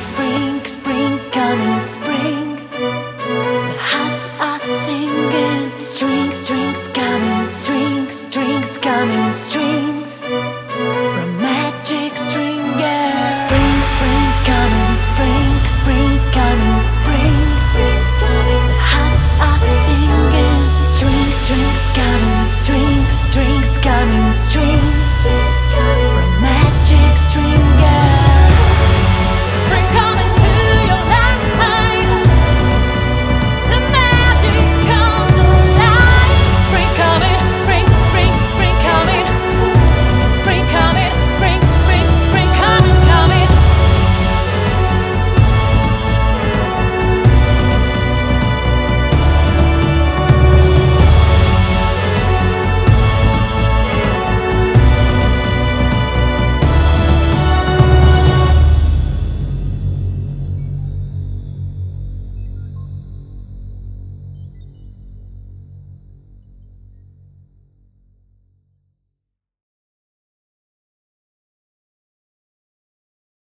spring, spring, coming spring. The hearts are singing, string, strings, coming string.